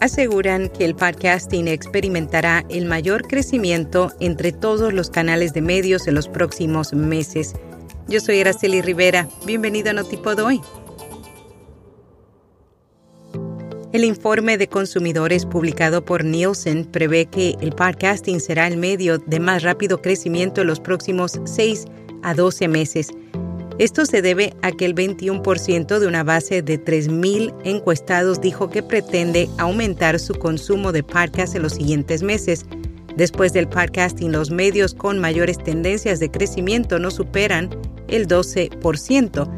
Aseguran que el podcasting experimentará el mayor crecimiento entre todos los canales de medios en los próximos meses. Yo soy Araceli Rivera. Bienvenido a Notipod hoy. El informe de consumidores publicado por Nielsen prevé que el podcasting será el medio de más rápido crecimiento en los próximos 6 a 12 meses. Esto se debe a que el 21% de una base de 3.000 encuestados dijo que pretende aumentar su consumo de podcast en los siguientes meses. Después del podcasting, los medios con mayores tendencias de crecimiento no superan el 12%.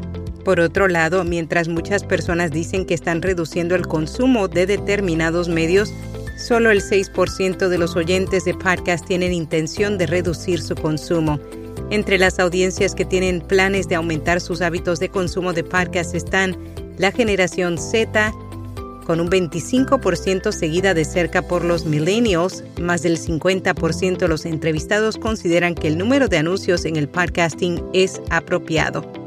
Por otro lado, mientras muchas personas dicen que están reduciendo el consumo de determinados medios, solo el 6% de los oyentes de podcast tienen intención de reducir su consumo. Entre las audiencias que tienen planes de aumentar sus hábitos de consumo de podcast están la generación Z, con un 25% seguida de cerca por los millennials, más del 50% de los entrevistados consideran que el número de anuncios en el podcasting es apropiado.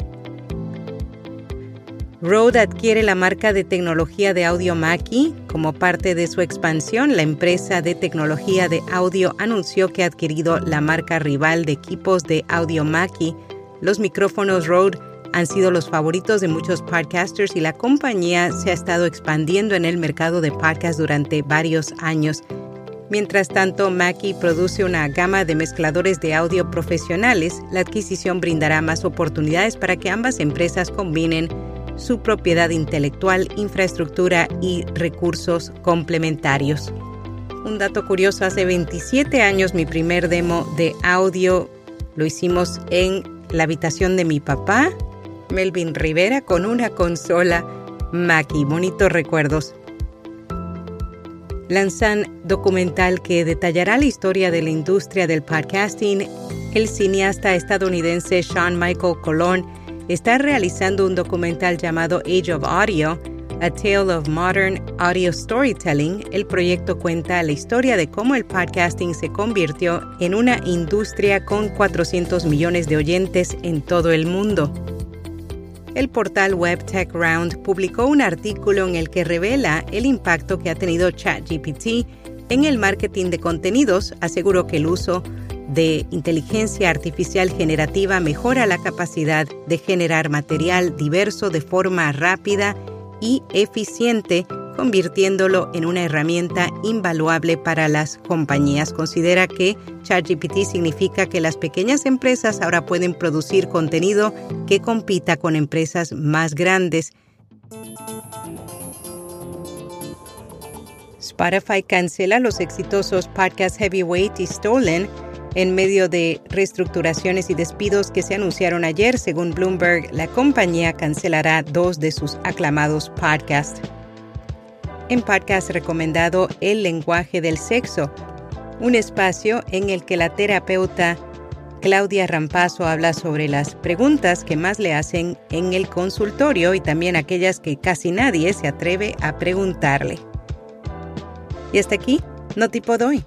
Rode adquiere la marca de tecnología de audio Mackie. Como parte de su expansión, la empresa de tecnología de audio anunció que ha adquirido la marca rival de equipos de audio Mackie. Los micrófonos Rode han sido los favoritos de muchos podcasters y la compañía se ha estado expandiendo en el mercado de podcast durante varios años. Mientras tanto, Mackie produce una gama de mezcladores de audio profesionales. La adquisición brindará más oportunidades para que ambas empresas combinen su propiedad intelectual, infraestructura y recursos complementarios. Un dato curioso, hace 27 años mi primer demo de audio lo hicimos en la habitación de mi papá, Melvin Rivera, con una consola Mackie. Bonitos recuerdos. Lanzan documental que detallará la historia de la industria del podcasting. El cineasta estadounidense Sean Michael Colon está realizando un documental llamado Age of Audio, A Tale of Modern Audio Storytelling. El proyecto cuenta la historia de cómo el podcasting se convirtió en una industria con 400 millones de oyentes en todo el mundo. El portal web Round publicó un artículo en el que revela el impacto que ha tenido ChatGPT en el marketing de contenidos. Aseguró que el uso de inteligencia artificial generativa mejora la capacidad de generar material diverso de forma rápida y eficiente, convirtiéndolo en una herramienta invaluable para las compañías. Considera que ChatGPT significa que las pequeñas empresas ahora pueden producir contenido que compita con empresas más grandes. Spotify cancela los exitosos podcasts Heavyweight y Stolen en medio de reestructuraciones y despidos que se anunciaron ayer, según Bloomberg, la compañía cancelará dos de sus aclamados podcasts. En podcast recomendado El lenguaje del sexo, un espacio en el que la terapeuta Claudia Rampazo habla sobre las preguntas que más le hacen en el consultorio y también aquellas que casi nadie se atreve a preguntarle. Y hasta aquí, no tipo doy.